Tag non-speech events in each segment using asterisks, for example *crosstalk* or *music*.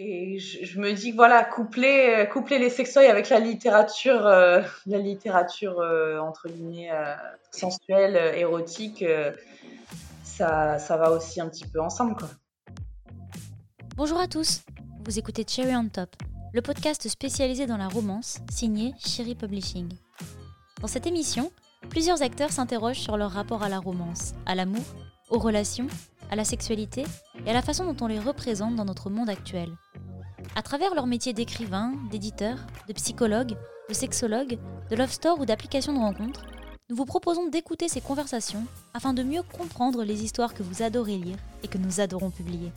et je, me dis que voilà, coupler, coupler les sextoys avec la littérature, *laughs* la littérature entre guillemets sensuelle, érotique, ça, ça va aussi un petit peu ensemble. Quoi. Bonjour à tous, vous écoutez Cherry on Top, le podcast spécialisé dans la romance signé Cherry Publishing. Dans cette émission, plusieurs acteurs s'interrogent sur leur rapport à la romance, à l'amour, aux relations, à la sexualité et à la façon dont on les représente dans notre monde actuel. À travers leur métier d'écrivain, d'éditeur, de psychologue, de sexologue, de love store ou d'application de rencontre, nous vous proposons d'écouter ces conversations afin de mieux comprendre les histoires que vous adorez lire et que nous adorons publier.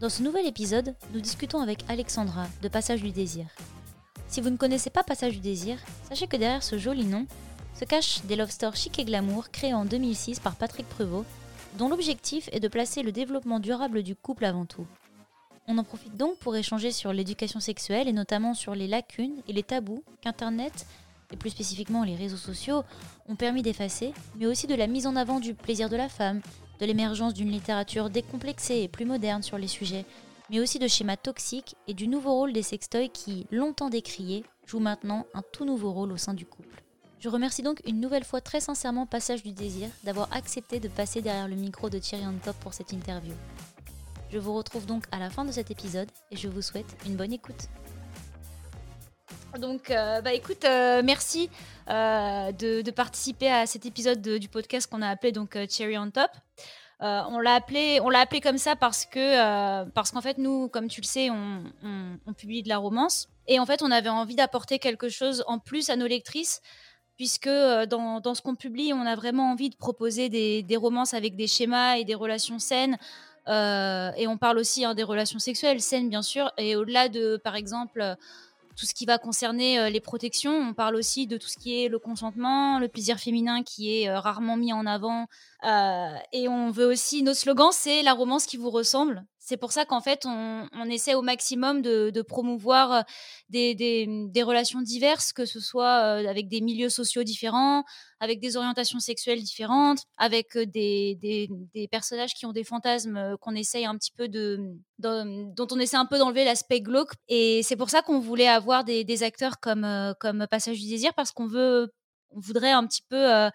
Dans ce nouvel épisode, nous discutons avec Alexandra de Passage du désir. Si vous ne connaissez pas Passage du désir, sachez que derrière ce joli nom se cachent des love stores chic et glamour créés en 2006 par Patrick Prevot, dont l'objectif est de placer le développement durable du couple avant tout. On en profite donc pour échanger sur l'éducation sexuelle et notamment sur les lacunes et les tabous qu'Internet, et plus spécifiquement les réseaux sociaux, ont permis d'effacer, mais aussi de la mise en avant du plaisir de la femme, de l'émergence d'une littérature décomplexée et plus moderne sur les sujets, mais aussi de schémas toxiques et du nouveau rôle des sextoys qui, longtemps décriés, jouent maintenant un tout nouveau rôle au sein du couple. Je remercie donc une nouvelle fois très sincèrement Passage du Désir d'avoir accepté de passer derrière le micro de Thierry Top pour cette interview. Je vous retrouve donc à la fin de cet épisode et je vous souhaite une bonne écoute. Donc, euh, bah écoute, euh, merci euh, de, participer à cet épisode du podcast qu'on a appelé donc Cherry on Top. on l'a appelé, on l'a appelé comme ça parce que parce qu'en fait nous, comme tu le sais, on, publie de la romance et en fait on avait envie d'apporter quelque chose en plus à nos lectrices puisque dans, dans ce qu'on publie, on a vraiment envie de proposer des, des, romances avec des schémas et des relations saines. Et on parle aussi hein, des relations sexuelles saines, bien sûr, et au-delà de, par exemple, tout ce qui va concerner euh, les protections. On parle aussi de tout ce qui est le consentement, le plaisir féminin qui est euh, rarement mis en avant. Euh, et on veut aussi, nos slogans, c'est la romance qui vous ressemble. C'est pour ça qu'en fait, on, essaie au maximum de, promouvoir euh, des, relations diverses, que ce soit euh, avec des milieux sociaux différents, avec des orientations sexuelles différentes, avec euh, des, personnages qui ont des fantasmes qu'on essaye un petit peu de, dont on essaie un peu d'enlever l'aspect glauque. Et c'est pour ça qu'on voulait avoir des, acteurs comme, comme Passage du désir, parce qu'on veut, on voudrait un petit peu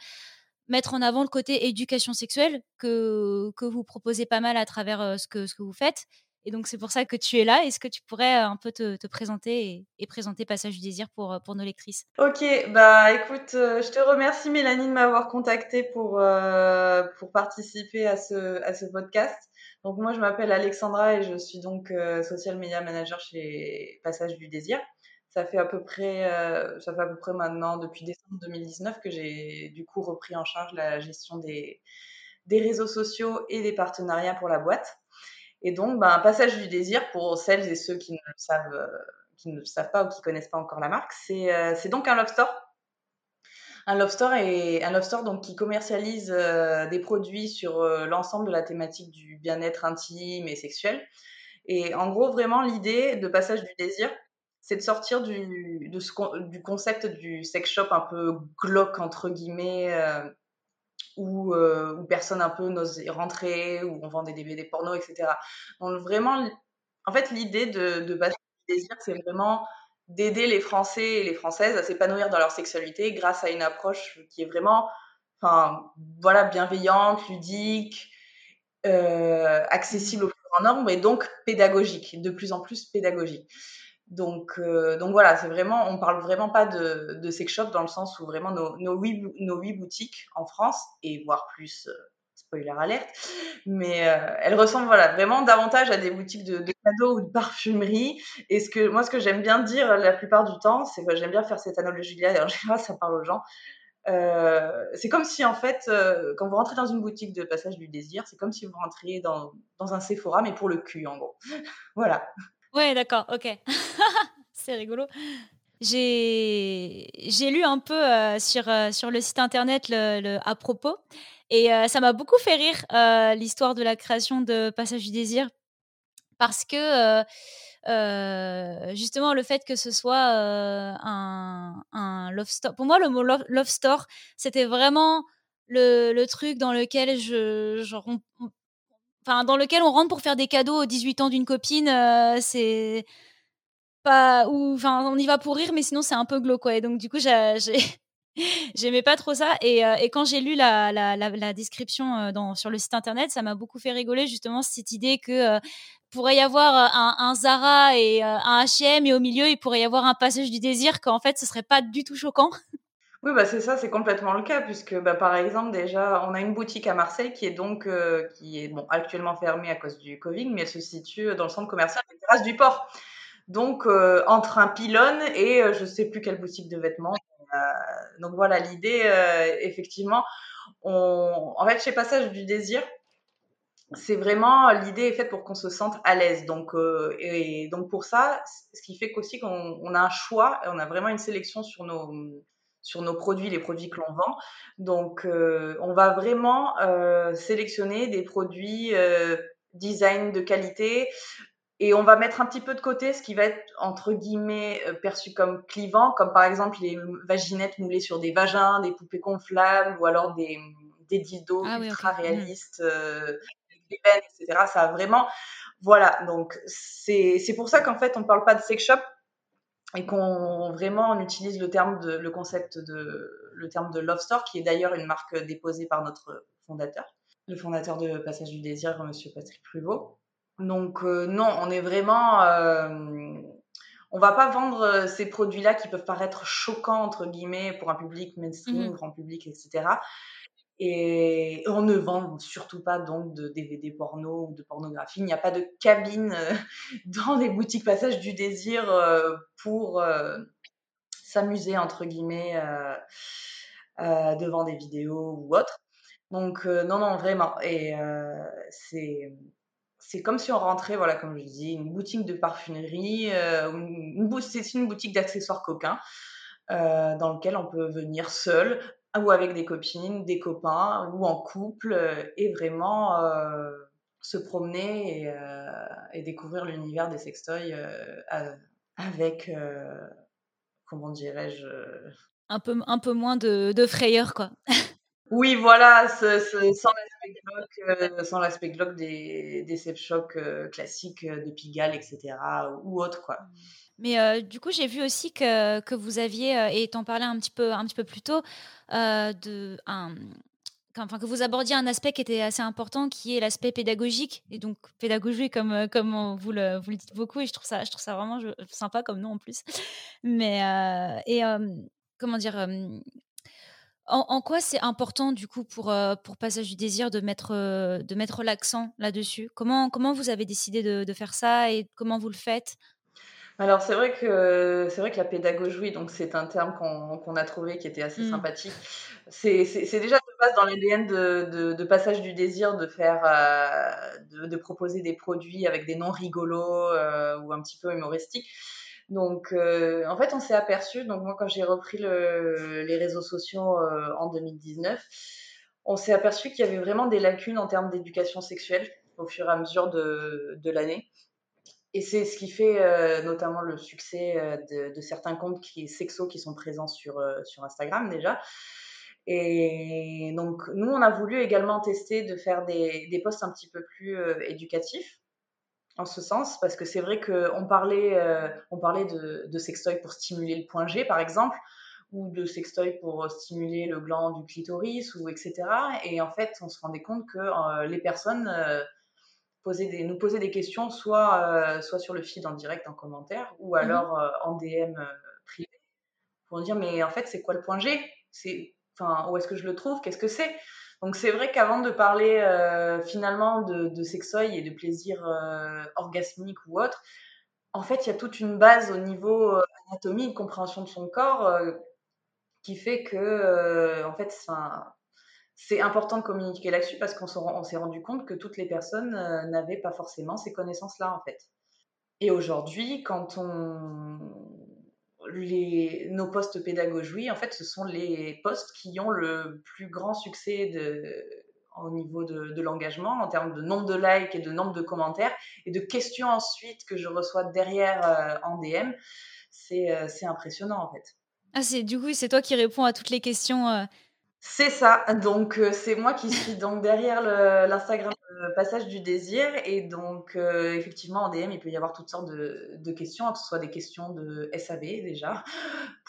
mettre en avant le côté éducation sexuelle que, que vous proposez pas mal à travers ce, que, ce que vous faites. Et donc, c'est pour ça que tu es là. Est-ce que tu pourrais un peu te, te présenter et, présenter Passage du désir pour, pour nos lectrices? Ok, bah écoute, je te remercie Mélanie de m'avoir contacté pour, pour participer à ce, à ce podcast. Donc, moi, je m'appelle Alexandra et je suis donc social media manager chez Passage du désir ça fait à peu près, euh, ça fait à peu près maintenant depuis décembre 2019 que j'ai du coup repris en charge la gestion des, des réseaux sociaux et des partenariats pour la boîte. Et donc, ben, passage du désir pour celles et ceux qui ne le savent, euh, qui ne savent pas ou qui connaissent pas encore la marque, c'est euh, donc un love store. Un love store est un love store donc qui commercialise des produits sur l'ensemble de la thématique du bien-être intime et sexuel. Et en gros, vraiment, l'idée de passage du désir, c'est de sortir du, du concept du sex shop un peu glauque, entre guillemets, euh, où, euh, personne un peu n'ose rentrer, où on vend des DVD porno, etc. Donc vraiment, en fait, l'idée de, de du Désir, c'est vraiment d'aider les Français et les Françaises à s'épanouir dans leur sexualité grâce à une approche qui est vraiment, enfin, voilà, bienveillante, ludique, euh, accessible au plus grand nombre et donc pédagogique, de plus en plus pédagogique. Donc, euh, donc voilà, c'est vraiment, on parle vraiment pas de, de sex shop dans le sens où vraiment nos, nos, huit, nos huit boutiques en France et voire plus, euh, spoiler alerte, mais euh, elles ressemblent voilà vraiment davantage à des boutiques de, de, cadeaux ou de parfumerie. Et ce que moi, ce que j'aime bien dire la plupart du temps, c'est que j'aime bien faire cette analogie-là. Et en *laughs* général, ça parle aux gens. Euh, c'est comme si en fait, euh, quand vous rentrez dans une boutique de passage du désir, c'est comme si vous rentriez dans, dans un Sephora, mais pour le cul, en gros. *laughs* voilà. Ouais, d'accord, ok. *laughs* c'est rigolo. J'ai lu un peu euh, sur, euh, sur le site internet le, à propos et euh, ça m'a beaucoup fait rire l'histoire de la création de Passage du désir parce que justement le fait que ce soit un, un, love store, pour moi le mot love, store c'était vraiment le, le, truc dans lequel je, dans lequel on rentre pour faire des cadeaux aux 18 ans d'une copine, euh, c'est pas ou enfin on y va pour rire mais sinon c'est un peu glauque. Et donc du coup *laughs* j'ai j'aimais pas trop ça et, euh, quand j'ai lu la, description euh, sur le site internet ça m'a beaucoup fait rigoler justement cette idée que pourrait y avoir un, un, Zara et un H&M et au milieu il pourrait y avoir un passage du désir qu'en fait ce serait pas du tout choquant *laughs* Oui, bah, c'est ça, c'est complètement le cas puisque, bah, par exemple, déjà, on a une boutique à Marseille qui est donc, euh, qui est bon, actuellement fermée à cause du Covid, mais elle se situe dans le centre commercial des Terrasses du Port. Donc, euh, entre un pylône et euh, je sais plus quelle boutique de vêtements. donc voilà, l'idée, effectivement, on... en fait, chez Passage du Désir, c'est vraiment l'idée est faite pour qu'on se sente à l'aise. Donc, et, donc pour ça, ce qui fait qu'aussi qu'on on a un choix, on a vraiment une sélection sur nos sur nos produits, les produits que l'on vend. Donc, euh, on va vraiment euh, sélectionner des produits euh, design de qualité et on va mettre un petit peu de côté ce qui va être entre guillemets perçu comme clivant, comme par exemple les vaginettes moulées sur des vagins, des poupées gonflables ou alors des, des dildos ah ultra mmh. réalistes, des etc. Ça a vraiment, voilà. Donc c'est pour ça qu'en fait on parle pas de sex shop et qu'on vraiment on utilise le terme de le concept de le terme de Love Store qui est d'ailleurs une marque déposée par notre fondateur, le fondateur de Passage du désir, Monsieur Patrick Pruvot. Donc euh, non, on est vraiment euh, on va pas vendre ces produits-là qui peuvent paraître choquants entre guillemets pour un public mainstream, mmh grand public, etc. Et on ne vend surtout pas donc de DVD porno ou de pornographie. Il n'y a pas de cabine euh, *laughs* dans les boutiques Passage du Désir euh, pour euh, s'amuser, entre guillemets, devant des vidéos ou autres. Donc, non, non, vraiment. Et c'est c'est comme si on rentrait, voilà, comme je dis, une boutique de parfumerie, c'est une boutique d'accessoires coquins. dans lequel on peut venir seul, ou avec des copines, des copains, ou en couple, euh, et vraiment euh, se promener et, euh, et découvrir l'univers des sextoys avec, comment dirais-je un peu, un peu moins de, de frayeur, quoi. Oui, voilà, sans l'aspect glauque, sans l'aspect glauque des, des sex classiques de Pigalle, etc., ou autre, quoi. Mais du coup, j'ai vu aussi que, que vous aviez, et t'en parlais un petit peu, un petit peu plus tôt, de, un, enfin, que vous abordiez un aspect qui était assez important, qui est l'aspect pédagogique. Et donc, pédagogie, comme, comme vous, le, vous le dites beaucoup, et je trouve ça, je trouve ça vraiment sympa comme nom en plus. Mais, et comment dire, en, quoi c'est important du coup pour, pour Passage du désir de mettre, de mettre l'accent là-dessus? Comment, comment vous avez décidé de, faire ça et comment vous le faites? Alors c'est vrai que c'est vrai que la pédagogie, donc c'est un terme qu'on a trouvé qui était assez mmh. sympathique. C'est déjà de base dans l'ADN de, de, passage du désir de faire, euh, de, proposer des produits avec des noms rigolos euh, ou un petit peu humoristiques. Donc euh, en fait on s'est aperçu, donc moi quand j'ai repris le, les réseaux sociaux en 2019, on s'est aperçu qu'il y avait vraiment des lacunes en termes d'éducation sexuelle au fur et à mesure de, de l'année. Et c'est ce qui fait euh, notamment le succès euh, de, certains comptes qui sexo qui sont présents sur, euh, sur Instagram déjà. Et donc nous, on a voulu également tester de faire des, des posts un petit peu plus éducatifs en ce sens, parce que c'est vrai qu'on parlait, on parlait de, de sextoy pour stimuler le point G, par exemple, ou de sextoy pour stimuler le gland du clitoris, ou etc. Et en fait, on se rendait compte que les personnes poser des, nous poser des questions, soit, euh, soit sur le feed en direct, en commentaire, ou mhm. alors euh, en DM euh, privé, pour dire mais en fait c'est quoi le point G? C'est enfin où est-ce que je le trouve? Qu'est-ce que c'est? Donc c'est vrai qu'avant de parler finalement de, de et de plaisir orgasmique ou autre, en fait il y a toute une base au niveau anatomie, compréhension de son corps qui fait que en fait c'est important de communiquer là-dessus parce qu'on s'est rendu compte que toutes les personnes euh, n'avaient pas forcément ces connaissances-là, en fait. Et aujourd'hui, quand on. Nos postes pédagogie, en fait, ce sont les postes qui ont le plus grand succès de, au niveau de, l'engagement, en termes de nombre de likes et de nombre de commentaires, et de questions ensuite que je reçois derrière euh, en DM. Euh, c'est impressionnant, en fait. Ah, du coup, c'est toi qui réponds à toutes les questions C'est ça, donc c'est moi qui suis donc derrière l'Instagram Passage du désir. Et donc effectivement en DM il peut y avoir toutes sortes de, questions, que ce soit des questions de SAV déjà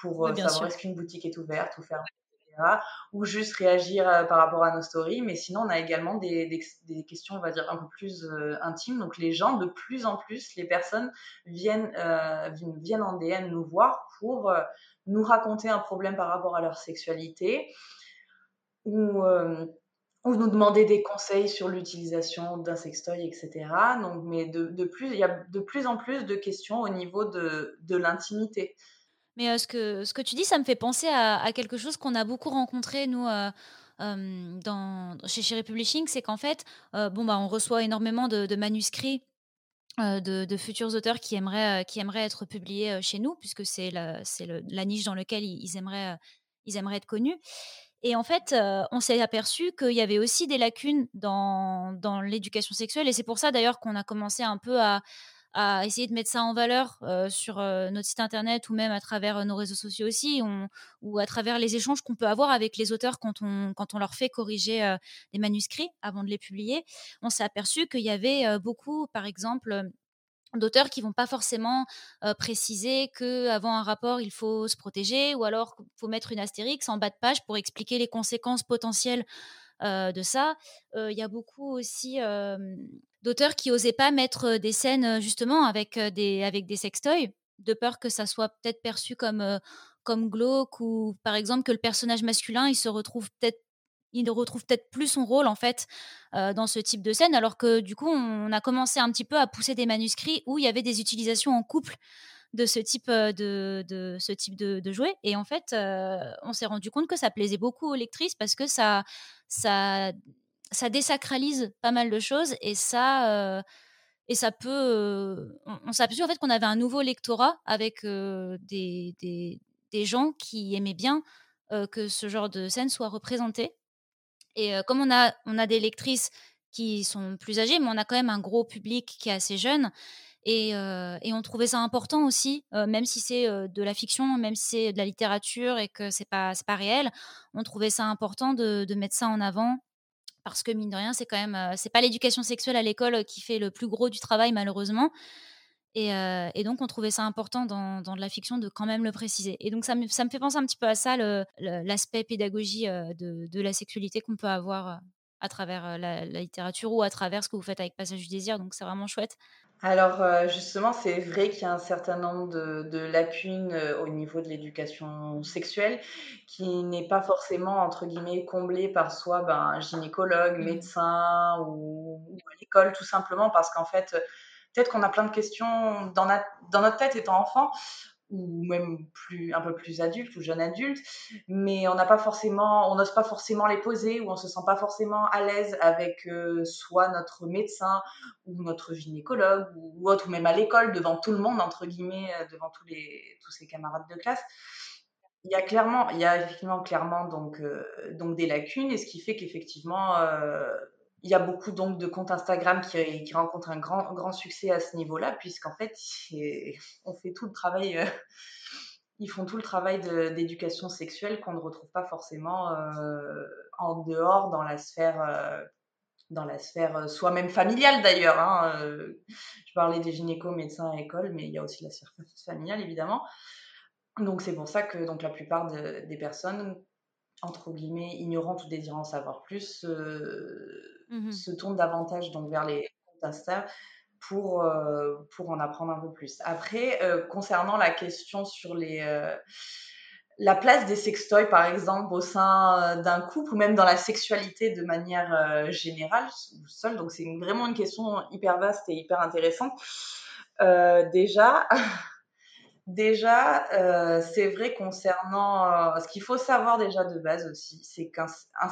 pour savoir est-ce qu'une boutique est ouverte ou fermée, etc. Ou juste réagir par rapport à nos stories, mais sinon on a également des, des, questions on va dire un peu plus intimes, donc les gens de plus en plus, les personnes viennent, viennent en DM nous voir pour nous raconter un problème par rapport à leur sexualité ou, euh, ou nous demander des conseils sur l'utilisation d'un sextoy, etc. Donc, mais de, de, plus, il y a de plus en plus de questions au niveau de, de l'intimité. Mais euh, ce, que, ce que tu dis, ça me fait penser à, quelque chose qu'on a beaucoup rencontré, nous, euh, dans, chez Cherry Publishing, c'est qu'en fait, bon, bah, on reçoit énormément de, manuscrits de, de, futurs auteurs qui aimeraient, qui aimeraient être publiés chez nous, puisque c'est la, la niche dans laquelle ils, aimeraient, ils aimeraient être connus. Et en fait, on s'est aperçu qu'il y avait aussi des lacunes dans, l'éducation sexuelle. Et c'est pour ça d'ailleurs qu'on a commencé un peu à, à, essayer de mettre ça en valeur sur notre site internet ou même à travers nos réseaux sociaux aussi, ou à travers les échanges qu'on peut avoir avec les auteurs quand on, quand on leur fait corriger des manuscrits avant de les publier. On s'est aperçu qu'il y avait beaucoup, par exemple, d'auteurs qui vont pas forcément préciser que avant un rapport il faut se protéger ou alors faut mettre une astérix en bas de page pour expliquer les conséquences potentielles de ça. Il y a beaucoup aussi d'auteurs qui osaient pas mettre des scènes justement avec des avec des sextoys de peur que ça soit peut-être perçu comme comme glauque ou par exemple que le personnage masculin il se retrouve peut-être il retrouve peut-être plus son rôle en fait dans ce type de scène, alors que du coup on a commencé un petit peu à pousser des manuscrits où il y avait des utilisations en couple de ce type de, de ce type de, jouet et en fait on s'est rendu compte que ça plaisait beaucoup aux lectrices parce que ça ça ça désacralise pas mal de choses et ça et ça peut on, s'est aperçu en fait qu'on avait un nouveau lectorat avec des, des, des, gens qui aimaient bien que ce genre de scène soit représenté et comme on a, on a des lectrices qui sont plus âgées, mais on a quand même un gros public qui est assez jeune. Et, et on trouvait ça important aussi, même si c'est de la fiction, même si c'est de la littérature et que c'est pas pas réel, on trouvait ça important de, de, mettre ça en avant parce que mine de rien, c'est quand même c'est pas l'éducation sexuelle à l'école qui fait le plus gros du travail malheureusement. Et, donc, on trouvait ça important dans, dans, de la fiction de quand même le préciser. Et donc, ça me, ça me fait penser un petit peu à ça, l'aspect pédagogie de, de, la sexualité qu'on peut avoir à travers la, littérature ou à travers ce que vous faites avec Passage du désir. Donc, c'est vraiment chouette. Alors, justement, c'est vrai qu'il y a un certain nombre de, de lacunes au niveau de l'éducation sexuelle qui n'est pas forcément, entre guillemets, comblée par soit ben, un gynécologue, mmh. médecin ou, ou à l'école, tout simplement parce qu'en fait, peut-être qu'on a plein de questions dans, notre tête étant enfant ou même plus un peu plus adulte ou jeune adulte, mais on n'a pas forcément, on n'ose pas forcément les poser ou on se sent pas forcément à l'aise avec euh, soit notre médecin ou notre gynécologue ou, autre, ou même à l'école devant tout le monde entre guillemets, euh, devant tous les tous ses camarades de classe. Il y a clairement, il y a effectivement clairement donc euh, donc des lacunes et ce qui fait qu'effectivement il y a beaucoup donc de comptes Instagram qui, rencontrent un grand, grand succès à ce niveau-là, puisqu'en fait, on fait tout le travail, euh, ils font tout le travail d'éducation sexuelle qu'on ne retrouve pas forcément euh, en dehors dans la sphère, euh, sphère soit même familiale d'ailleurs. Hein, je parlais des gynécos, médecins à école, mais il y a aussi la sphère familiale évidemment. Donc c'est pour ça que donc la plupart des personnes entre guillemets ignorantes ou désirant savoir plus Mmh se tourne davantage donc vers les comptes Insta pour, euh, pour en apprendre un peu plus. Après, euh, concernant la question sur les, euh, la place des sextoys, par exemple, au sein d'un couple ou même dans la sexualité de manière générale, seul, donc c'est vraiment une question hyper vaste et hyper intéressante. déjà, Déjà, c'est vrai concernant ce qu'il faut savoir déjà de base aussi, c'est qu'un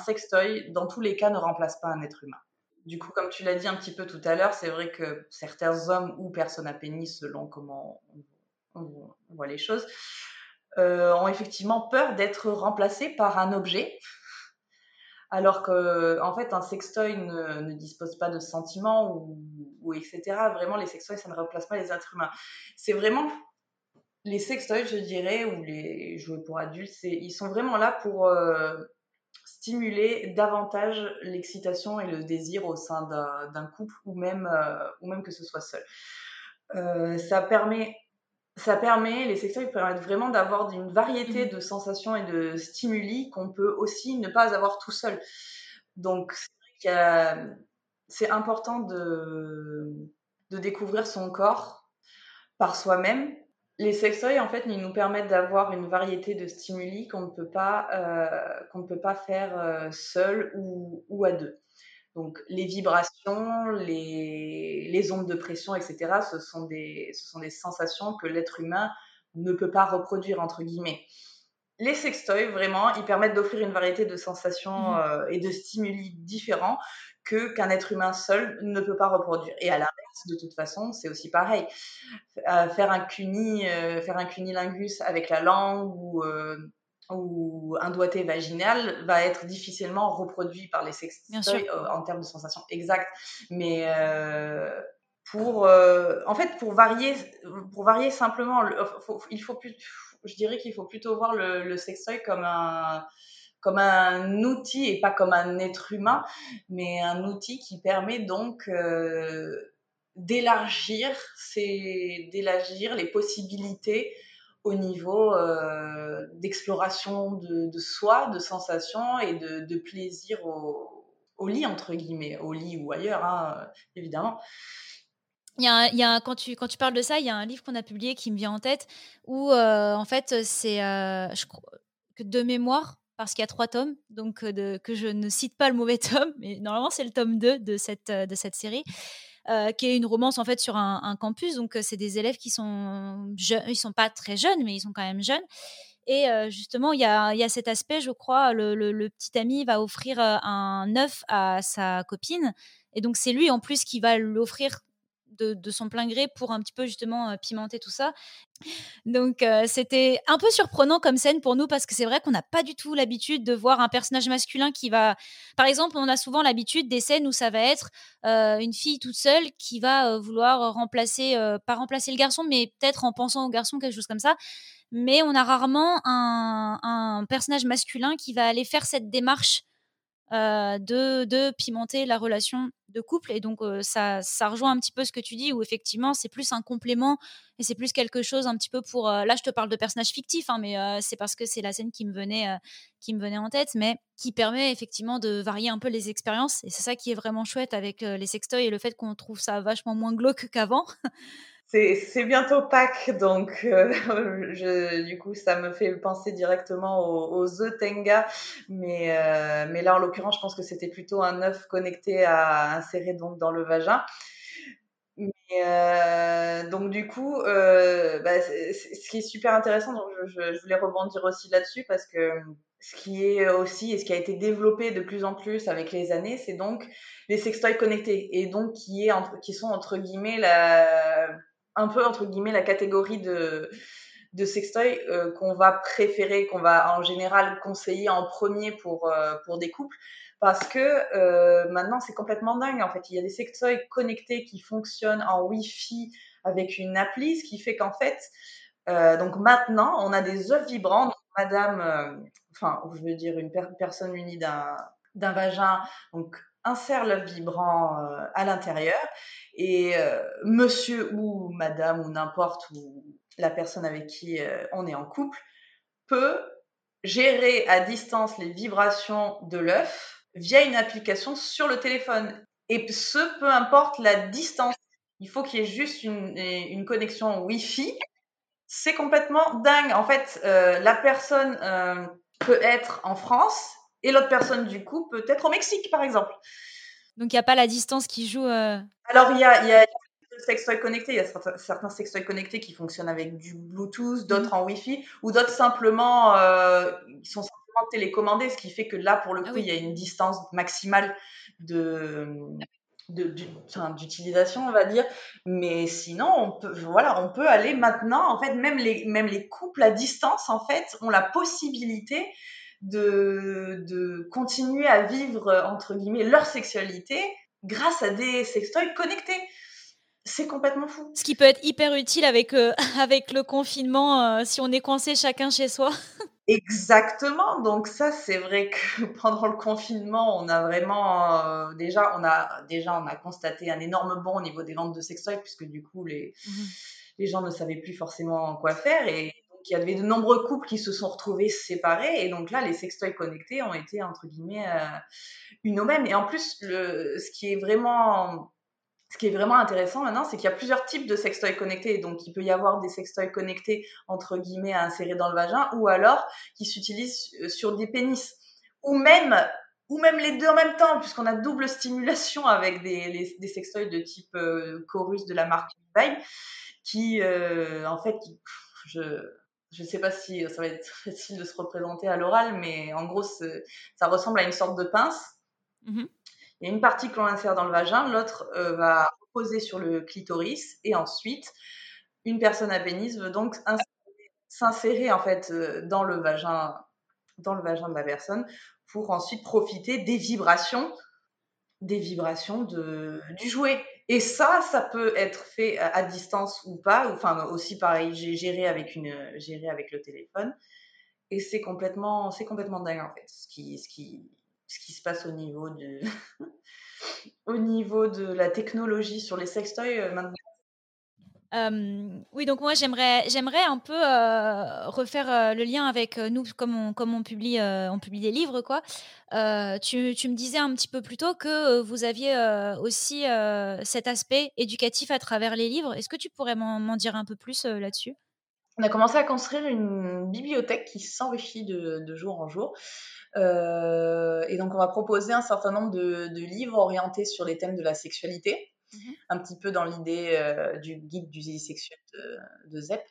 sextoy, dans tous les cas, ne remplace pas un être humain. Du coup, comme tu l'as dit un petit peu tout à l'heure, c'est vrai que certains hommes ou personnes à pénis, selon comment on, voit les choses, ont effectivement peur d'être remplacés par un objet, alors que en fait un sextoy ne, dispose pas de sentiments ou, ou, etc. Vraiment, les sextoys, ça ne remplace pas les êtres humains. C'est vraiment les sextoys, je dirais, ou les jouets pour adultes, ils sont vraiment là pour euh, stimuler davantage l'excitation et le désir au sein d'un couple ou même, ou même que ce soit seul. ça permet ça permet, les sextoys permettent vraiment d'avoir une variété mmh. de sensations et de stimuli qu'on peut aussi ne pas avoir tout seul. Donc, c'est important de, de découvrir son corps par soi-même. Les sextoys, en fait, ils nous permettent d'avoir une variété de stimuli qu'on ne peut pas, euh, qu'on ne peut pas faire euh, seul ou, ou à deux. Donc les vibrations, les, les, ondes de pression, etc., ce sont, des, ce sont des sensations que l'être humain ne peut pas reproduire, entre guillemets. Les sextoys, vraiment, ils permettent d'offrir une variété de sensations mmh. euh, et de stimuli différents que qu'un être humain seul ne peut pas reproduire. Et à de toute façon, c'est aussi pareil. Euh, faire un cuni, euh, faire un cunilingus avec la langue ou ou un doigté vaginal va être difficilement reproduit par les sextoys euh, en termes de sensations exactes. Mais euh, pour, euh, en fait, pour varier, pour varier simplement, il faut plus, je dirais qu'il faut plutôt voir le, le sextoy comme un, comme un outil et pas comme un être humain, mais un outil qui permet donc d'élargir, d'élargir les possibilités au niveau euh, d'exploration de, soi, de sensations et de, plaisir au, lit, entre guillemets, au lit ou ailleurs, hein, évidemment. Il y a, il y a quand, tu, quand tu parles de ça, il y a un livre qu'on a publié qui me vient en tête où, euh, en fait, c'est euh, de mémoire, parce qu'il y a trois tomes, donc de, que je ne cite pas le mauvais *laughs* tome, mais normalement c'est le tome 2 de cette, de cette série. Euh, qui est une romance en fait sur un, campus. Donc c'est des élèves qui sont jeunes, ils sont pas très jeunes, mais ils sont quand même jeunes. Et justement, il y a, y a, cet aspect, je crois, le, le, petit ami va offrir un œuf à sa copine. Et donc, c'est lui en plus qui va l'offrir de, son plein gré pour un petit peu justement pimenter tout ça. Donc c'était un peu surprenant comme scène pour nous parce que c'est vrai qu'on n'a pas du tout l'habitude de voir un personnage masculin qui va... Par exemple, on a souvent l'habitude des scènes où ça va être une fille toute seule qui va vouloir remplacer, pas remplacer le garçon, mais peut-être en pensant au garçon, quelque chose comme ça. Mais on a rarement un, un personnage masculin qui va aller faire cette démarche euh, de, de, pimenter la relation de couple. Et donc, euh, ça, ça rejoint un petit peu ce que tu dis, où effectivement, c'est plus un complément et c'est plus quelque chose un petit peu pour. Euh, là, je te parle de personnages fictifs, hein, mais c'est parce que c'est la scène qui me, venait, qui me venait en tête, mais qui permet effectivement de varier un peu les expériences. Et c'est ça qui est vraiment chouette avec les sextoys et le fait qu'on trouve ça vachement moins glauque qu'avant. *laughs* C'est bientôt Pâques, donc euh, *laughs* je, du coup ça me fait penser directement aux, aux Tenga, mais, euh, mais là en l'occurrence je pense que c'était plutôt un œuf connecté à insérer donc dans le vagin. Mais, euh, donc du coup, bah, ce qui est super intéressant, donc je, je voulais rebondir aussi là-dessus parce que ce qui est aussi et ce qui a été développé de plus en plus avec les années, c'est donc les sextoys connectés et donc qui est qui sont entre guillemets la un peu entre guillemets la catégorie de de sextoy euh, qu'on va préférer, qu'on va en général conseiller en premier pour euh, pour des couples. Parce que euh, maintenant c'est complètement dingue en fait. Il y a des sextoys connectés qui fonctionnent en Wi-Fi avec une appli ce qui fait qu'en fait donc maintenant on a des œufs vibrants. Madame enfin je veux dire une personne unie d'un d'un vagin donc insère l'œuf vibrant à l'intérieur et euh, monsieur ou madame ou n'importe, la personne avec qui euh, on est en couple, peut gérer à distance les vibrations de l'œuf via une application sur le téléphone. Et ce, peu importe la distance. Il faut qu'il y ait juste une, une connexion Wi-Fi. C'est complètement dingue. En fait, euh, la personne peut être en France et l'autre personne du coup peut être au Mexique, par exemple. Donc, il n'y a pas la distance qui joue. Euh, Alors, il y a, y a sextoys connectés. Il y a certains, sextoys connectés qui fonctionnent avec du Bluetooth, d'autres mmh. en Wi-Fi, ou d'autres simplement euh, qui sont simplement télécommandés, ce qui fait que là, pour le ah coup, il y a une distance maximale de d'utilisation on va dire mais sinon on peut voilà on peut aller maintenant en fait même les même les couples à distance en fait ont la possibilité de, de continuer à vivre, entre guillemets, leur sexualité grâce à des sextoys connectés. C'est complètement fou. Ce qui peut être hyper utile avec, euh, *laughs* avec le confinement, euh, si on est coincé chacun chez soi. *laughs* Exactement. Donc ça, c'est vrai que *laughs* pendant le confinement, on a vraiment euh, déjà, on a déjà, on a constaté un énorme bond au niveau des ventes de sextoys puisque du coup les mmh les gens ne savaient plus forcément quoi faire et il y avait de nombreux couples qui se sont retrouvés séparés et donc là les sextoys connectés ont été entre guillemets euh, une aubaine et en plus ce qui est vraiment ce qui est vraiment intéressant maintenant, c'est qu'il y a plusieurs types de sextoys connectés. Donc, il peut y avoir des sextoys connectés, entre guillemets, à insérer dans le vagin, ou alors qui s'utilisent euh, sur des pénis. Ou même, ou même les deux en même temps, puisqu'on a double stimulation avec des, des sextoys de type euh, chorus de la marque Vibe, qui, euh, en fait, je, je sais pas si ça va être *laughs* facile de se représenter à l'oral, mais en gros, ça ressemble à une sorte de pince. Mmh il y a une partie que l'on insère dans le vagin, l'autre euh, va reposer sur le clitoris, et ensuite, une personne à pénis veut donc s'insérer en fait euh, dans le vagin, dans le vagin de la personne, pour ensuite profiter des vibrations, des vibrations de, du jouet. Et ça, ça peut être fait à, distance ou pas, enfin aussi pareil, j'ai géré avec une, géré avec le téléphone. Et c'est complètement, c'est complètement dingue en fait, ce qui, ce qui, ce qui se passe au niveau de, *laughs* au niveau de la technologie sur les sextoys euh, oui, donc moi j'aimerais un peu euh, refaire euh, le lien avec nous comme on, publie des livres quoi. Tu, me disais un petit peu plus tôt que vous aviez aussi cet aspect éducatif à travers les livres. Est-ce que tu pourrais m'en dire un peu plus là-dessus? On a commencé à construire une bibliothèque qui s'enrichit de, jour en jour. Euh, et donc, on va proposer un certain nombre de, livres orientés sur les thèmes de la sexualité. Mhm. un petit peu dans l'idée euh, du guide du sexuel de, de, ZEP,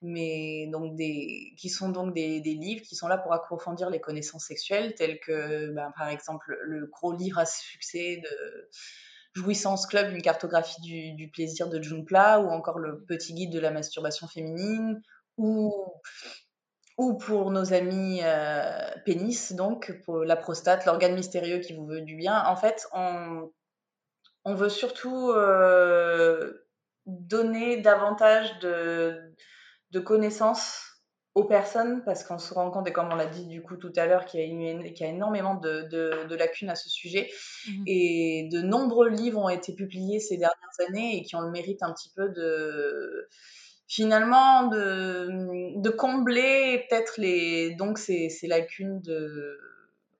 mais donc des, qui sont donc des, livres qui sont là pour approfondir les connaissances sexuelles, tels que ben, par exemple le gros livre à succès de Jouissance Club, une cartographie du, du plaisir de Junpla, ou encore le petit guide de la masturbation féminine, ou ou pour nos amis euh, pénis, donc pour la prostate, l'organe mystérieux qui vous veut du bien. En fait, on, on veut surtout euh, donner davantage de, de connaissances aux personnes parce qu'on se rend compte, et comme on l'a dit du coup tout à l'heure, qu'il y, y, a énormément de, de, de, lacunes à ce sujet. Mmh et de nombreux livres ont été publiés ces dernières années et qui ont le mérite un petit peu de finalement de, de combler peut-être les donc ces, ces, lacunes de,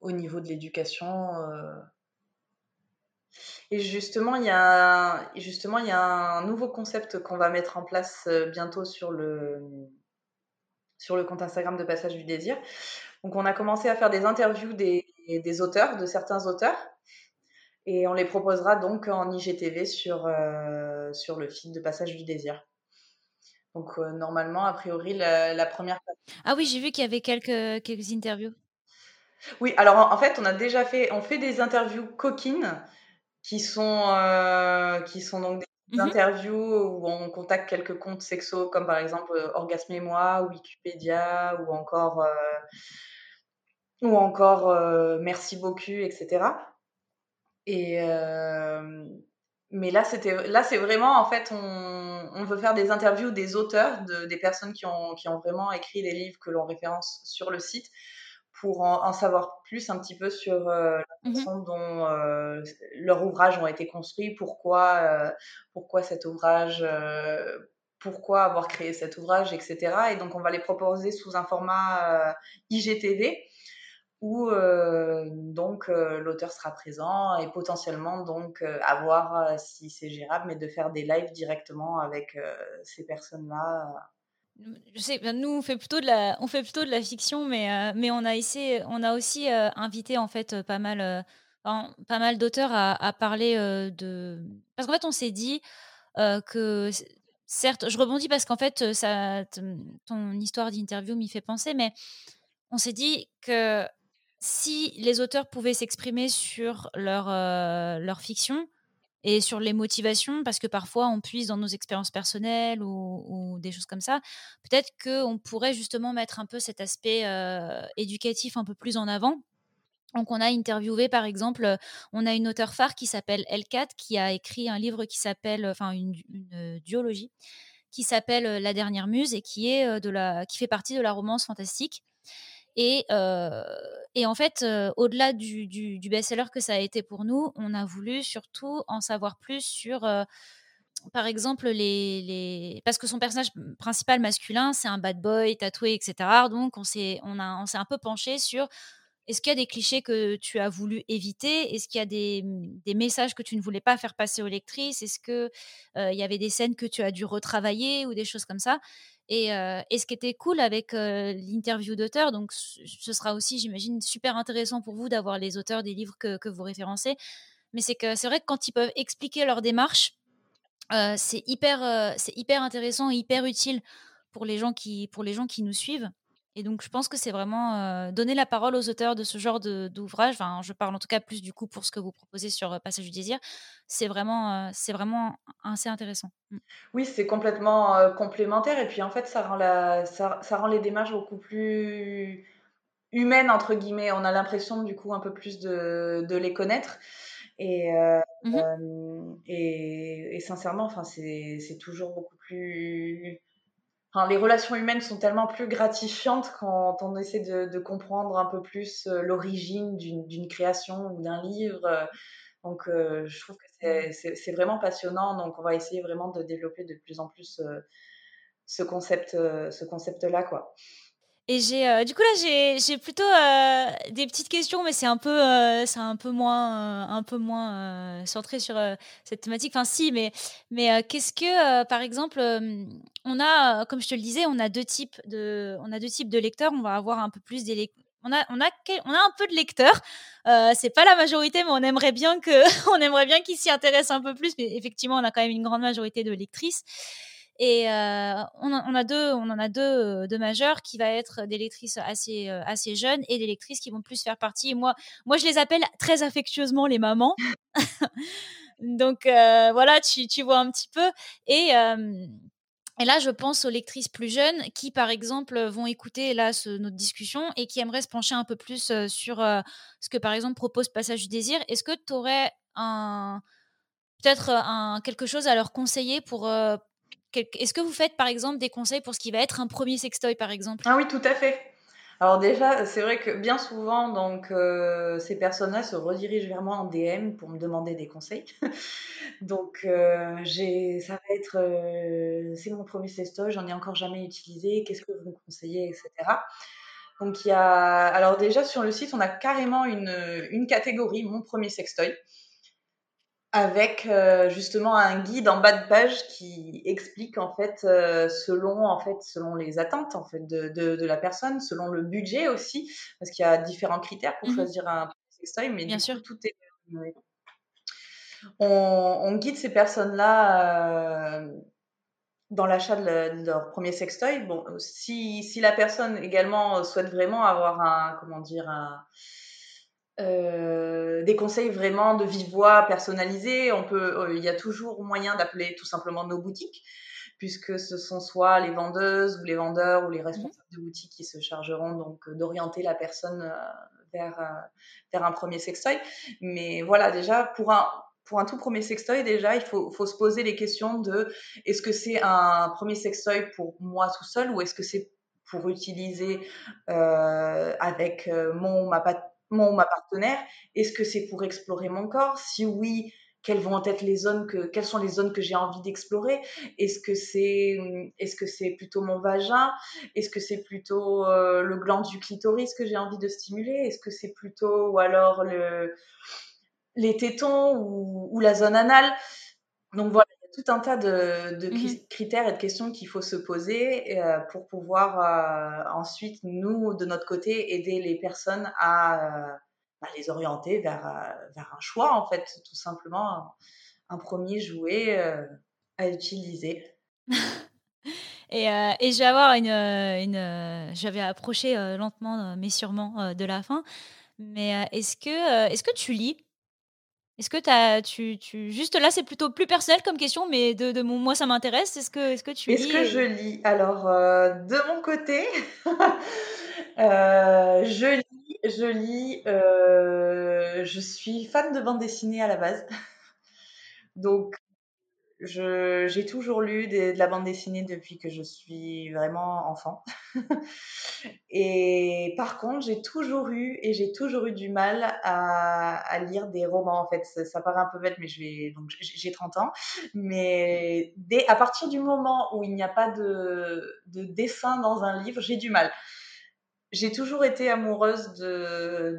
au niveau de l'éducation. Euh. Et justement, il y a justement il y a un nouveau concept qu'on va mettre en place euh, bientôt sur le sur le compte Instagram de Passage du Désir. Donc, on a commencé à faire des interviews des, des auteurs, de certains auteurs, et on les proposera donc en IGTV sur, euh, sur le feed de Passage du Désir. Donc euh, normalement, a priori, la, première. Ah oui, j'ai vu qu'il y avait quelques, quelques interviews. Oui, alors en, fait, on a déjà fait, on fait des interviews coquines qui sont, euh, qui sont donc des mmh interviews où on contacte quelques comptes sexos comme par exemple euh, Orgasme et moi, Wikipédia ou encore, ou encore Merci beaucoup, etc. Et, mais là, c'était, là, c'est vraiment, en fait, on, on, veut faire des interviews des auteurs, de, des personnes qui ont, qui ont vraiment écrit les livres que l'on référence sur le site pour en, savoir plus un petit peu sur euh, la mmh façon dont euh, leurs ouvrages ont été construits, pourquoi, euh, pourquoi cet ouvrage, pourquoi avoir créé cet ouvrage, etc. Et donc, on va les proposer sous un format IGTV où euh, donc euh, l'auteur sera présent et potentiellement donc euh, à voir si c'est gérable, mais de faire des lives directement avec ces personnes-là. Je sais, ben, nous on fait plutôt de la, on fait plutôt de la fiction, mais mais on a essayé, on a aussi invité en fait pas mal, pas mal d'auteurs à, parler de, parce qu'en fait on s'est dit que certes, je rebondis parce qu'en fait ça, ton histoire d'interview m'y fait penser, mais on s'est dit que si les auteurs pouvaient s'exprimer sur leur, euh, leur fiction et sur les motivations, parce que parfois on puise dans nos expériences personnelles ou, des choses comme ça, peut-être qu'on pourrait justement mettre un peu cet aspect euh, éducatif un peu plus en avant. Donc on a interviewé par exemple, on a une auteure phare qui s'appelle L4 qui a écrit un livre qui s'appelle, enfin une, une duologie qui s'appelle La dernière muse et qui est de la, qui fait partie de la romance fantastique Et, en fait, au-delà du, best-seller que ça a été pour nous, on a voulu surtout en savoir plus sur par exemple, les, parce que son personnage principal masculin, c'est un bad boy tatoué, etc. Donc, on s'est, on on s'est un peu penché sur est-ce qu'il y a des clichés que tu as voulu éviter? Est-ce qu'il y a des, des, messages que tu ne voulais pas faire passer aux lectrices? Est-ce qu'il il y avait des scènes que tu as dû retravailler ou des choses comme ça? Et, ce qui était cool avec l'interview d'auteur, donc ce sera aussi, j'imagine, super intéressant pour vous d'avoir les auteurs des livres que, vous référencez. Mais c'est que c'est vrai que quand ils peuvent expliquer leur démarche, c'est hyper, intéressant et hyper utile pour les gens qui nous suivent. Et donc, je pense que c'est vraiment donner la parole aux auteurs de ce genre d'ouvrage. Enfin, je parle en tout cas plus du coup pour ce que vous proposez sur Passage du désir. C'est vraiment, c'est vraiment assez intéressant. Mmh. Oui, c'est complètement complémentaire. Et puis, en fait, ça rend, la, ça, ça, rend les démarches beaucoup plus humaines, entre guillemets. On a l'impression, du coup, un peu plus de, de les connaître. Et, mmh et, et, sincèrement, enfin, c'est toujours beaucoup plus. Enfin, les relations humaines sont tellement plus gratifiantes quand on essaie de, de comprendre un peu plus l'origine d'une création ou d'un livre. Donc, je trouve que c'est vraiment passionnant. Donc, on va essayer vraiment de développer de plus en plus ce concept, ce concept-là, quoi. Et j'ai, euh, du coup là, j'ai plutôt euh, des petites questions, mais c'est un peu, euh, c'est un peu moins, un peu moins centré sur cette thématique. Enfin, si, mais, mais qu'est-ce que, par exemple, on a, comme je te le disais, on a deux types de, on a deux types de lecteurs. On va avoir un peu plus des on a, on a, on a un peu de lecteurs. c'est pas la majorité, mais on aimerait bien que, *laughs* on aimerait bien qu'ils s'y intéressent un peu plus. Mais effectivement, on a quand même une grande majorité de lectrices. Et euh, on, a deux, on en a deux, euh, deux majeurs qui va être des lectrices assez, euh, assez jeunes et des lectrices qui vont plus faire partie. Moi, moi, je les appelle très affectueusement les mamans. *laughs* Donc voilà, tu, tu, vois un petit peu. Et, et là, je pense aux lectrices plus jeunes qui, par exemple, vont écouter là notre discussion et qui aimeraient se pencher un peu plus sur ce que, par exemple, propose Passage du désir. Est-ce que tu aurais un peut-être un, quelque chose à leur conseiller pour, est-ce que vous faites par exemple des conseils pour ce qui va être un premier sextoy par exemple? Ah oui, tout à fait. Alors déjà, c'est vrai que bien souvent, donc euh, ces personnes-là se redirigent vers moi en DM pour me demander des conseils. *laughs* donc euh, ça va être, euh, c'est mon premier sextoy, j'en ai encore jamais utilisé. Qu'est-ce que vous me conseillez, etc. Donc il y a, alors déjà sur le site, on a carrément une catégorie, mon premier sextoy avec euh, justement un guide en bas de page qui explique en fait euh, selon en fait selon les attentes en fait de, de, la personne, selon le budget aussi, parce qu'il y a différents critères pour mmh choisir un sextoy, mais Bien sûr. tout est on, on, guide ces personnes-là euh, dans l'achat de, leur premier sextoy. Bon, si, si la personne également souhaite vraiment avoir un comment dire un euh, des conseils vraiment de vive voix personnalisés. On peut, euh, il y a toujours moyen d'appeler tout simplement nos boutiques, puisque ce sont soit les vendeuses ou les vendeurs ou les responsables de boutiques qui se chargeront donc euh, d'orienter la personne vers, vers un premier sextoy. Mais voilà, déjà pour un pour un tout premier sextoy, déjà, il faut, faut se poser les questions de est-ce que c'est un premier sextoy pour moi tout seul ou est-ce que c'est pour utiliser euh, avec mon ma mon ma partenaire Est-ce que c'est pour explorer mon corps? Si oui, quelles vont être les zones que quelles sont les zones que j'ai envie d'explorer? Est-ce que c'est est-ce que c'est plutôt mon vagin? Est-ce que c'est plutôt euh, le gland du clitoris que j'ai envie de stimuler? Est-ce que c'est plutôt ou alors le les tétons ou, ou la zone anale? Donc voilà, tout un tas de, de mmh critères et de questions qu'il faut se poser euh, pour pouvoir euh, ensuite, nous, de notre côté, aider les personnes à, euh, les orienter vers, vers un choix, en fait, tout simplement, un, premier jouet à utiliser. *laughs* et, et, je vais avoir une... une J'avais approché lentement, mais sûrement, de la fin. Mais est-ce que, est-ce que tu lis? Est-ce que as, tu, tu, juste là, c'est plutôt plus personnel comme question, mais de, de moi, ça m'intéresse. Est-ce que, est-ce que tu Est-ce que je lis? Alors, euh, de mon côté, *laughs* euh, je lis, je lis. Euh, je suis fan de bande dessinée à la base, donc j'ai toujours lu de la bande dessinée depuis que je suis vraiment enfant. *laughs* et par contre, j'ai toujours eu et j'ai toujours eu du mal à, lire des romans. En fait, ça, paraît un peu bête, mais j'ai 30 ans. Mais dès, à partir du moment où il n'y a pas de dessin dans un livre, j'ai du mal. J'ai toujours été amoureuse de,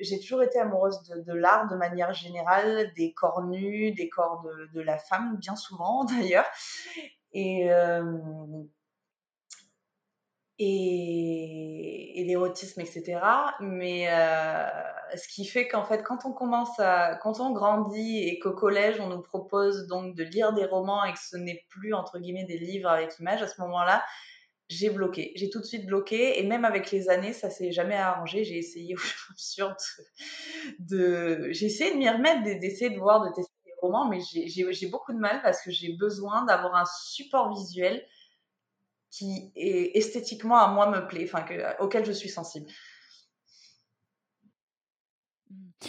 j'ai toujours été amoureuse de, l'art de manière générale, des corps nus, des corps de, la femme, bien souvent *laughs* d'ailleurs. Et, euh, l'érotisme, etc. Mais euh, ce qui fait qu'en fait, quand on commence à, quand on grandit et qu'au collège, on nous propose donc de lire des romans et que ce n'est plus entre guillemets des livres avec images, à ce moment-là, j'ai bloqué. J'ai tout de suite bloqué. Et même avec les années, ça s'est jamais arrangé. J'ai essayé *laughs* au fur de. J'ai essayé de m'y remettre, d'essayer de voir, de tester des romans, mais j'ai beaucoup de mal parce que j'ai besoin d'avoir un support visuel qui est esthétiquement à moi me plaît, enfin, auquel je suis sensible.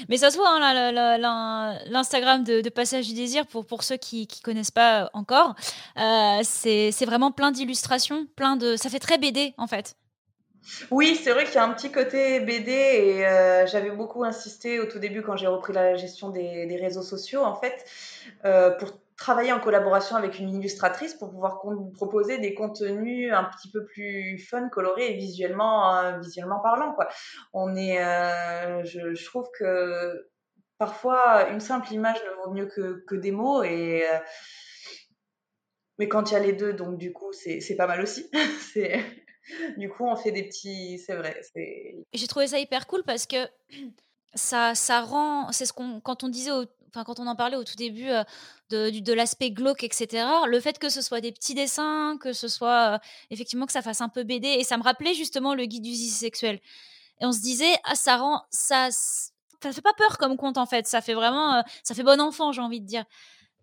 Mais ça se voit, hein, l'Instagram de, Passage du Désir, pour, pour ceux qui ne connaissent pas encore, euh, c'est vraiment plein d'illustrations, plein de... Ça fait très BD, en fait. Oui, c'est vrai qu'il y a un petit côté BD et euh, j'avais beaucoup insisté au tout début quand j'ai repris la gestion des, réseaux sociaux, en fait, euh, pour travailler en collaboration avec une illustratrice pour pouvoir proposer des contenus un petit peu plus fun, colorés et visuellement, euh, visuellement parlant. Quoi. On est, euh, je, trouve que parfois une simple image ne vaut mieux que, que des mots et euh, mais quand il y a les deux, donc du coup c'est pas mal aussi. *laughs* du coup on fait des petits, c'est vrai. J'ai trouvé ça hyper cool parce que *clears throat* ça, ça rend, c'est ce qu'on, quand on disait au quand on en parlait au tout début euh, de, l'aspect glauque, etc., le fait que ce soit des petits dessins, que ce soit euh, effectivement que ça fasse un peu BD, et ça me rappelait justement le guide du zizi sexuel. Et on se disait, ah, ça rend, ça, ça fait pas peur comme conte en fait, ça fait vraiment, euh, ça fait bon enfant, j'ai envie de dire.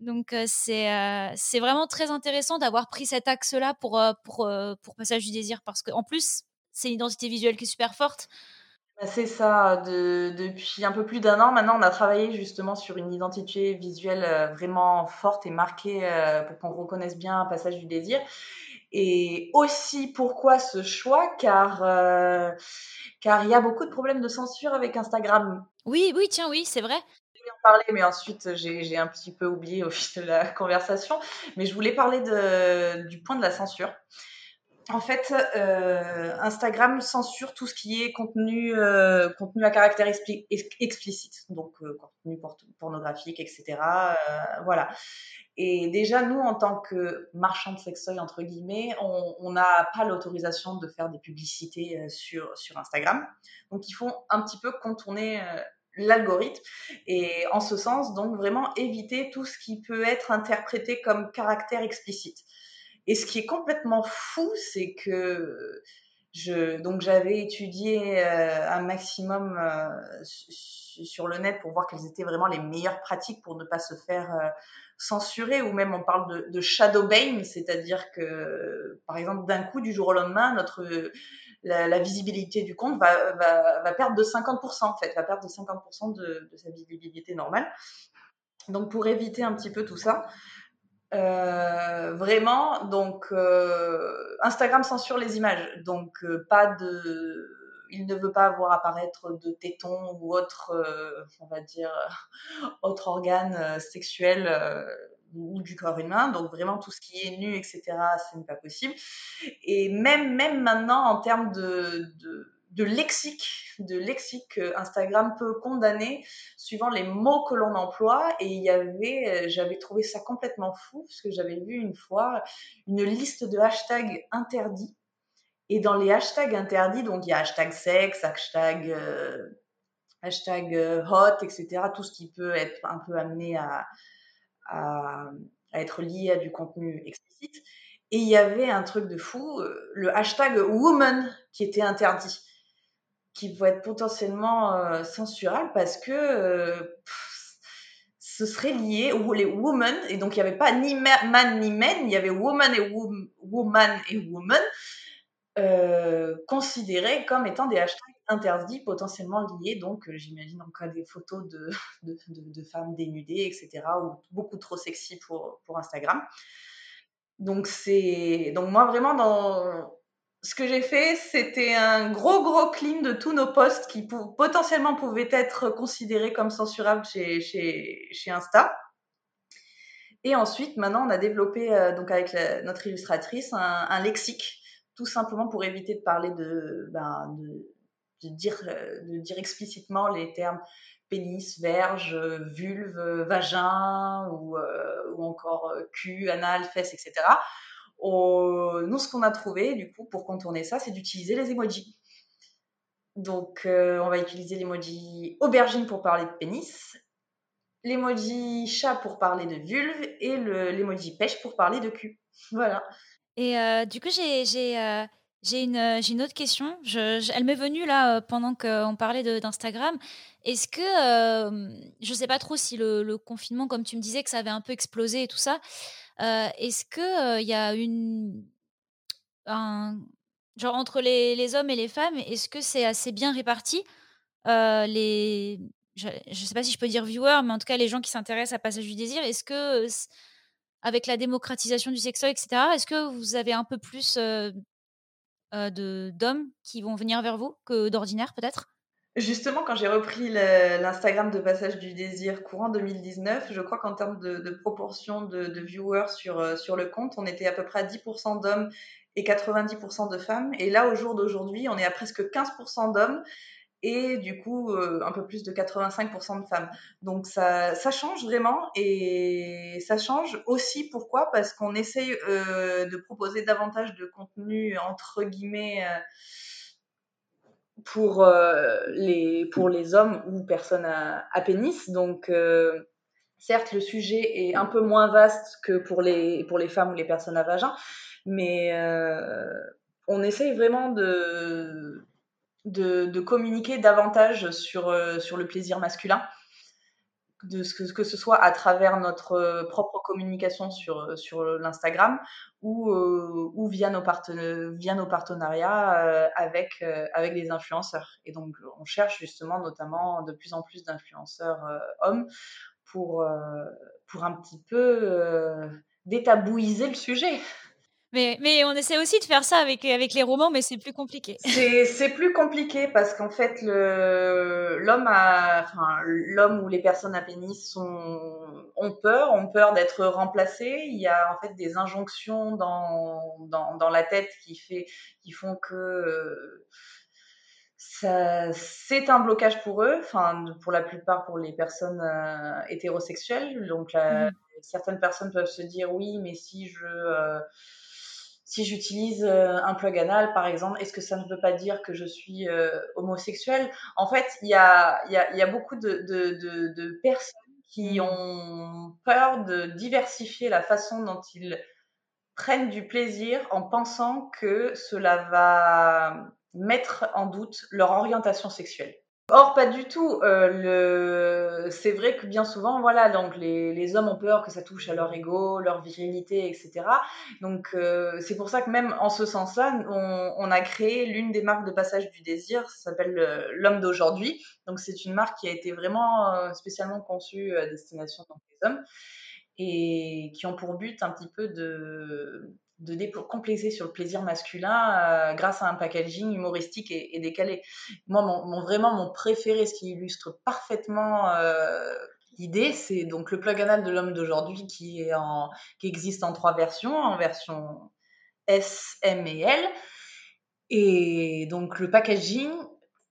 Donc c'est vraiment très intéressant d'avoir pris cet axe-là pour, pour, pour Passage du désir, parce qu'en plus, c'est une identité visuelle qui est super forte. C'est ça, depuis un peu plus d'un an maintenant, on a travaillé justement sur une identité visuelle euh, vraiment forte et marquée euh, pour qu'on reconnaisse bien un passage du désir. Et aussi pourquoi ce choix? Car euh, car il y a beaucoup de problèmes de censure avec Instagram. Oui, oui, tiens, oui, c'est vrai. Je voulais en parler, mais ensuite j'ai un petit peu oublié au fil de la *laughs* conversation. Mais je voulais parler de, du point de la censure en fait, euh, Instagram censure tout ce qui est contenu, euh, contenu à caractère explicite, donc euh, contenu pornographique, etc. voilà. Et déjà, nous, en tant que marchand de sextoy, entre guillemets, on n'a pas l'autorisation de faire des publicités sur, sur Instagram. Donc, il faut un petit peu contourner l'algorithme et en ce sens, donc vraiment éviter tout ce qui peut être interprété comme caractère explicite. Et ce qui est complètement fou, c'est que je, donc j'avais étudié euh, un maximum euh, sur le net pour voir quelles étaient vraiment les meilleures pratiques pour ne pas se faire euh, censurer, ou même on parle de, de shadow ban, c'est-à-dire que par exemple d'un coup du jour au lendemain, notre la, visibilité du compte va, perdre de 50% en fait, va perdre de 50% de, de sa visibilité normale. Donc pour éviter un petit peu tout ça, euh, vraiment, donc euh, Instagram censure les images, donc euh, pas de, il ne veut pas voir apparaître de tétons ou autre, on va dire, *laughs* autre organe sexuel ou du corps humain. Donc vraiment tout ce qui est nu, etc., ce n'est pas possible. Et même même maintenant en termes de, de de lexique, de lexique Instagram peut condamner suivant les mots que l'on emploie. Et il y avait, euh, j'avais trouvé ça complètement fou parce que j'avais vu une fois une liste de hashtags interdits. Et dans les hashtags interdits, donc il y a hashtag sexe, hashtag, euh, euh, hot, etc. Tout ce qui peut être un peu amené à, à être lié à du contenu explicite. Et il y avait un truc de fou, le hashtag woman qui était interdit qui vont être potentiellement euh, censurables parce que euh, ce serait lié aux les women et donc il n'y avait pas ni man ni men, il y avait woman et woman et woman considérés comme étant des hashtags interdits, potentiellement liés, donc j'imagine en cas des photos *laughs* de, de, de, femmes dénudées, etc., ou beaucoup trop sexy pour, pour Instagram. Donc, c'est donc moi vraiment dans ce que j'ai fait, c'était un gros, gros clean de tous nos posts qui potentiellement pouvaient être considérés comme censurables chez, chez, chez Insta. Et ensuite, maintenant, on a développé, euh, donc avec notre illustratrice, un, lexique, tout simplement pour éviter de parler de, ben, de, dire, euh, de dire explicitement les termes pénis, verge, vulve, vagin ou, euh, ou encore cul, anal, fesses, etc nous, ce qu'on a trouvé, du coup, pour contourner ça, c'est d'utiliser les emojis. Donc, euh, on va utiliser l'emoji aubergine pour parler de pénis, l'emoji chat pour parler de vulve et l'emoji pêche pour parler de cul. *laughs* Voilà. Et euh, du coup, j'ai euh, une, une, autre question. Elle m'est venue là pendant qu'on parlait d'Instagram. Est-ce que, je ne sais pas trop si le, le, confinement, comme tu me disais, que ça avait un peu explosé et tout ça, est-ce qu'il y a une. genre, entre les, hommes et les femmes, est-ce que c'est assez bien réparti? Les, Je ne sais pas si je peux dire viewers, mais en tout cas, les gens qui s'intéressent à Passage du désir, est-ce que, avec la démocratisation du sexo, etc., est-ce que vous avez un peu plus d'hommes qui vont venir vers vous que d'ordinaire, peut-être? Justement, quand j'ai repris l'Instagram de Passage du Désir courant 2019, je crois qu'en termes de, proportion de, viewers sur, euh, sur le compte, on était à peu près à 10% d'hommes et 90% de femmes. Et là, au jour d'aujourd'hui, on est à presque 15% d'hommes et du coup euh, un peu plus de 85% de femmes. Donc ça, ça change vraiment et ça change aussi pourquoi? Parce qu'on essaye euh, de proposer davantage de contenu entre guillemets pour, euh, les, pour les hommes ou personnes à, pénis. Donc, euh, certes, le sujet est un peu moins vaste que pour les, pour les femmes ou les personnes à vagin, mais euh, on essaye vraiment de, de, de, communiquer davantage sur, sur le plaisir masculin de ce que, que, ce soit à travers notre euh, propre communication sur, euh, sur l'Instagram ou, euh, ou via, nos via nos partenariats avec, avec des influenceurs. Et donc, on cherche justement notamment de plus en plus d'influenceurs hommes pour, pour un petit peu détabouiser le sujet. Mais, mais, on essaie aussi de faire ça avec, avec les romans, mais c'est plus compliqué. *laughs* C'est plus compliqué parce qu'en fait, l'homme enfin, l'homme ou les personnes à pénis sont, ont peur, ont peur d'être remplacés. Il y a en fait des injonctions dans, dans, dans la tête qui, fait, qui font que c'est un blocage pour eux, enfin, pour la plupart pour les personnes euh, hétérosexuelles. Donc, mmh. certaines personnes peuvent se dire oui, mais si je. Euh, si j'utilise euh, un plug anal, par exemple, est-ce que ça ne veut pas dire que je suis euh, homosexuelle? En fait, il y a, y, a, y a, beaucoup de, de, de, personnes qui mmh. ont peur de diversifier la façon dont ils prennent du plaisir en pensant que cela va mettre en doute leur orientation sexuelle. Or, pas du tout. Euh, le... C'est vrai que bien souvent, voilà, donc les, les, hommes ont peur que ça touche à leur ego, leur virilité, etc. Donc, euh, c'est pour ça que même en ce sens-là, on, on, a créé l'une des marques de passage du désir, ça s'appelle euh, l'homme d'aujourd'hui. Donc, c'est une marque qui a été vraiment euh, spécialement conçue à destination des hommes et qui ont pour but un petit peu de de décomplexer sur le plaisir masculin euh, grâce à un packaging humoristique et, décalé. Moi, mon, vraiment, mon préféré, ce qui illustre parfaitement euh, l'idée, c'est donc le plug anal de l'homme d'aujourd'hui qui, existe en trois versions, en version S, M et L. Et donc, le packaging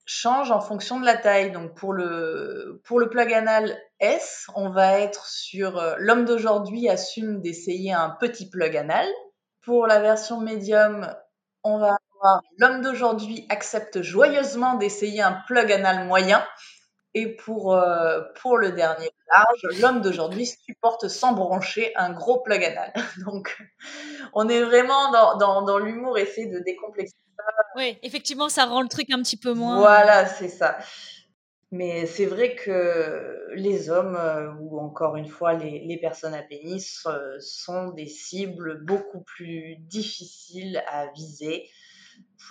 change en fonction de la taille. Donc, pour le, pour le plug anal S, on va être sur euh, l'homme d'aujourd'hui assume d'essayer un petit plug anal pour la version médium, on va avoir l'homme d'aujourd'hui accepte joyeusement d'essayer un plug anal moyen. Et pour, euh, pour le dernier large, l'homme d'aujourd'hui supporte sans broncher un gros plug anal. *laughs* Donc, on est vraiment dans, dans, dans l'humour, essayer de décomplexer ça. Oui, effectivement, ça rend le truc un petit peu moins. Voilà, c'est ça. Mais c'est vrai que les hommes, euh, ou encore une fois les, personnes à pénis, euh, sont des cibles beaucoup plus difficiles à viser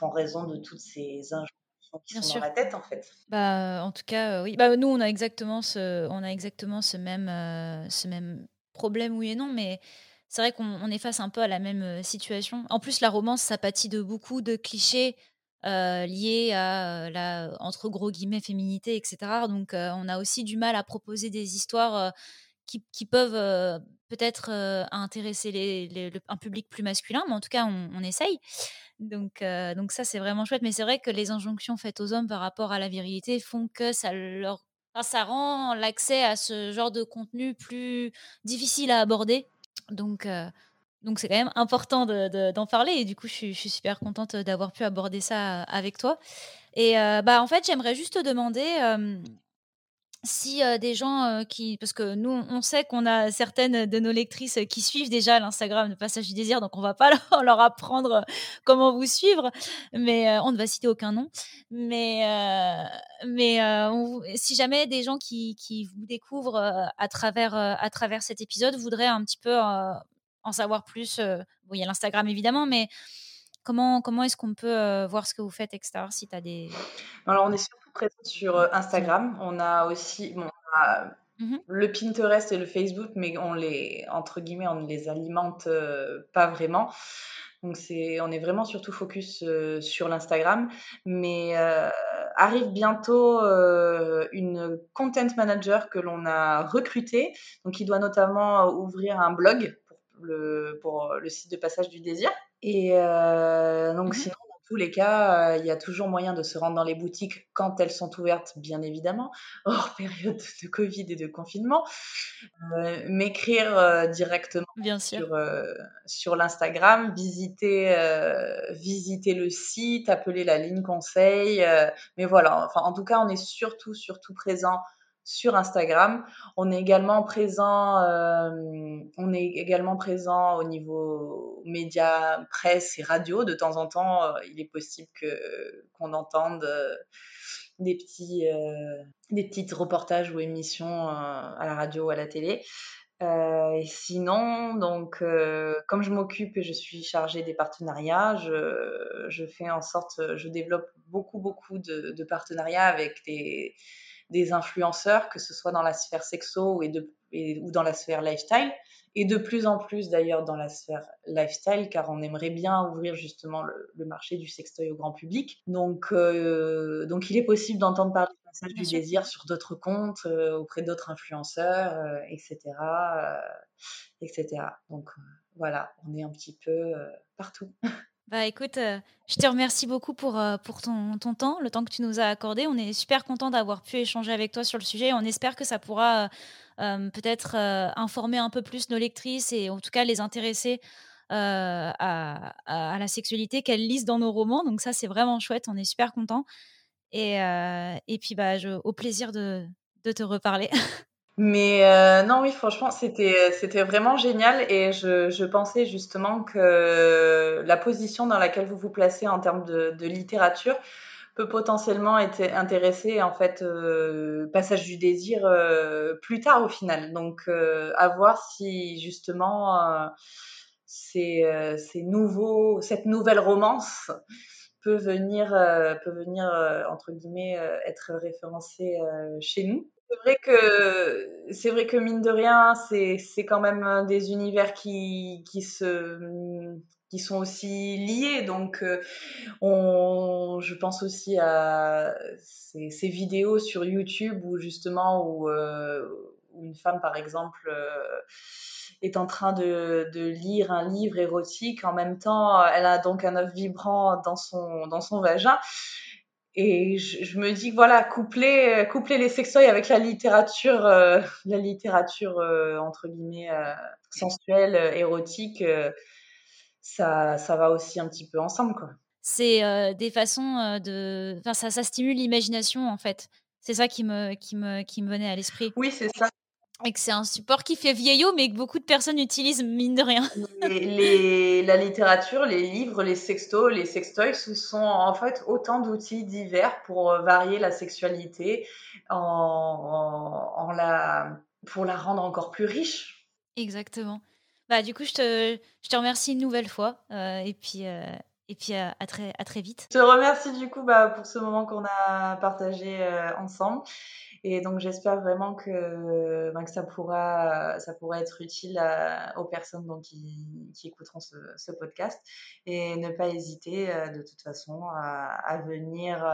en raison de toutes ces injonctions qui sont dans la tête, en fait. Bah, en tout cas, oui. Bah, nous, on a exactement ce, on a exactement ce même, ce même problème, oui et non, mais c'est vrai qu'on est face un peu à la même situation. En plus, la romance, ça pâtit de beaucoup de clichés liés à la, entre gros guillemets, féminité, etc. Donc, on a aussi du mal à proposer des histoires qui, qui, peuvent peut-être intéresser les, un public plus masculin, mais en tout cas, on, on essaye. Donc, donc ça, c'est vraiment chouette. Mais c'est vrai que les injonctions faites aux hommes par rapport à la virilité font que ça leur ça rend l'accès à ce genre de contenu plus difficile à aborder donc, donc c'est quand même important d'en parler et du coup, je suis, super contente d'avoir pu aborder ça avec toi. Et bah, en fait, j'aimerais juste te demander si des gens qui. Parce que nous, on sait qu'on a certaines de nos lectrices qui suivent déjà l'Instagram de Passage du Désir, donc on va pas *laughs* leur apprendre comment vous suivre, mais on ne va citer aucun nom. Mais, mais si jamais des gens qui, qui vous découvrent à, travers, à travers cet épisode voudraient un petit peu en savoir plus, bon, il y a l'Instagram évidemment, mais comment, comment est-ce qu'on peut voir ce que vous faites, etc. Si tu as des. Alors, on est surtout présent sur Instagram. On a aussi. Bon, mmh le Pinterest et le Facebook, mais on les, entre guillemets, on ne les alimente pas vraiment. Donc c'est, on est vraiment surtout focus sur l'Instagram, mais arrive bientôt une content manager que l'on a recruté, donc qui doit notamment ouvrir un blog le, pour le site de Passage du Désir. Et euh, donc, mmh sinon, dans tous les cas, euh, il y a toujours moyen de se rendre dans les boutiques quand elles sont ouvertes, bien évidemment, *laughs* hors période de Covid et de confinement. Euh, m'écrire directement bien sûr. sur, sur l'Instagram, visiter, visiter le site, appeler la ligne conseil. mais voilà, enfin, en tout cas, on est surtout, surtout présent sur Instagram. On est également présent, euh, on est également présent au niveau médias, presse et radio. De temps en temps, euh, il est possible que qu'on entende euh, des petits, des reportages ou émissions à la radio ou à la télé. sinon, donc, comme je m'occupe et je suis chargée des partenariats, je, je, fais en sorte, je développe beaucoup, beaucoup de partenariats avec des, des influenceurs, que ce soit dans la sphère sexo et de, ou dans la sphère lifestyle, et de plus en plus d'ailleurs dans la sphère lifestyle, car on aimerait bien ouvrir justement le, marché du sextoy au grand public. Donc, euh, donc il est possible d'entendre parler du passage du désir sur d'autres comptes, euh, auprès d'autres influenceurs, etc., euh, etc. Donc voilà, on est un petit peu partout. *laughs* Bah écoute, euh, je te remercie beaucoup pour, euh, ton, temps, le temps que tu nous as accordé. On est super content d'avoir pu échanger avec toi sur le sujet. On espère que ça pourra euh, peut-être informer un peu plus nos lectrices et en tout cas les intéresser à, la sexualité qu'elles lisent dans nos romans. Donc ça, c'est vraiment chouette. On est super content. Et, et puis, bah, au plaisir de te reparler. *laughs* Mais euh, non, oui, franchement, c'était c'était vraiment génial et je, je, pensais justement que la position dans laquelle vous vous placez en termes de, de littérature peut potentiellement être intéresser en fait euh, passage du désir euh, plus tard au final. Donc à voir si justement ces, ces nouveaux cette nouvelle romance peut venir peut venir entre guillemets être référencée chez nous. C'est vrai que c'est mine de rien, c'est quand même des univers qui qui sont aussi liés. Donc, euh, je pense aussi à ces, vidéos sur YouTube où justement où, euh, une femme, par exemple, euh, est en train de, lire un livre érotique. En même temps, elle a donc un œuf vibrant dans son vagin. Et je, me dis que voilà, coupler, coupler les sextoys avec la littérature, euh, *laughs* la littérature euh, entre guillemets euh, sensuelle, érotique, ça, ça va aussi un petit peu ensemble, quoi. C'est des façons de, enfin ça, ça stimule l'imagination en fait. C'est ça qui me, qui me, qui me venait à l'esprit. Oui, c'est ça. Et que c'est un support qui fait vieillot, mais que beaucoup de personnes utilisent, mine de rien. *laughs* Les, la littérature, les livres, les sextos, les sextoys, ce sont en fait autant d'outils divers pour euh, varier la sexualité, en, en, la, pour la rendre encore plus riche. Exactement. Bah, du coup, je te, je te remercie une nouvelle fois. Euh, et, puis, euh, Et puis à, très, à très vite. Je te remercie du coup bah, pour ce moment qu'on a partagé ensemble. Et donc j'espère vraiment que, bah, que ça, pourra, ça pourra être utile aux personnes donc, qui, écouteront ce, podcast. Et ne pas hésiter de toute façon à, venir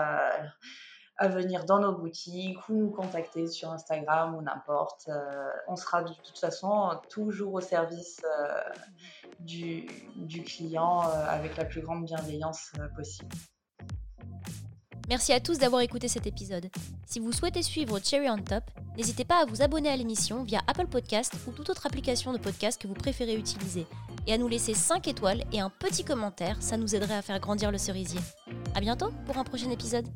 à venir dans nos boutiques ou nous contacter sur Instagram ou n'importe. Euh, on sera de toute façon toujours au service euh, du, client euh, avec la plus grande bienveillance possible. Merci à tous d'avoir écouté cet épisode. Si vous souhaitez suivre Cherry on Top, n'hésitez pas à vous abonner à l'émission via Apple Podcast ou toute autre application de podcast que vous préférez utiliser et à nous laisser 5 étoiles et un petit commentaire, ça nous aiderait à faire grandir le cerisier. A bientôt pour un prochain épisode.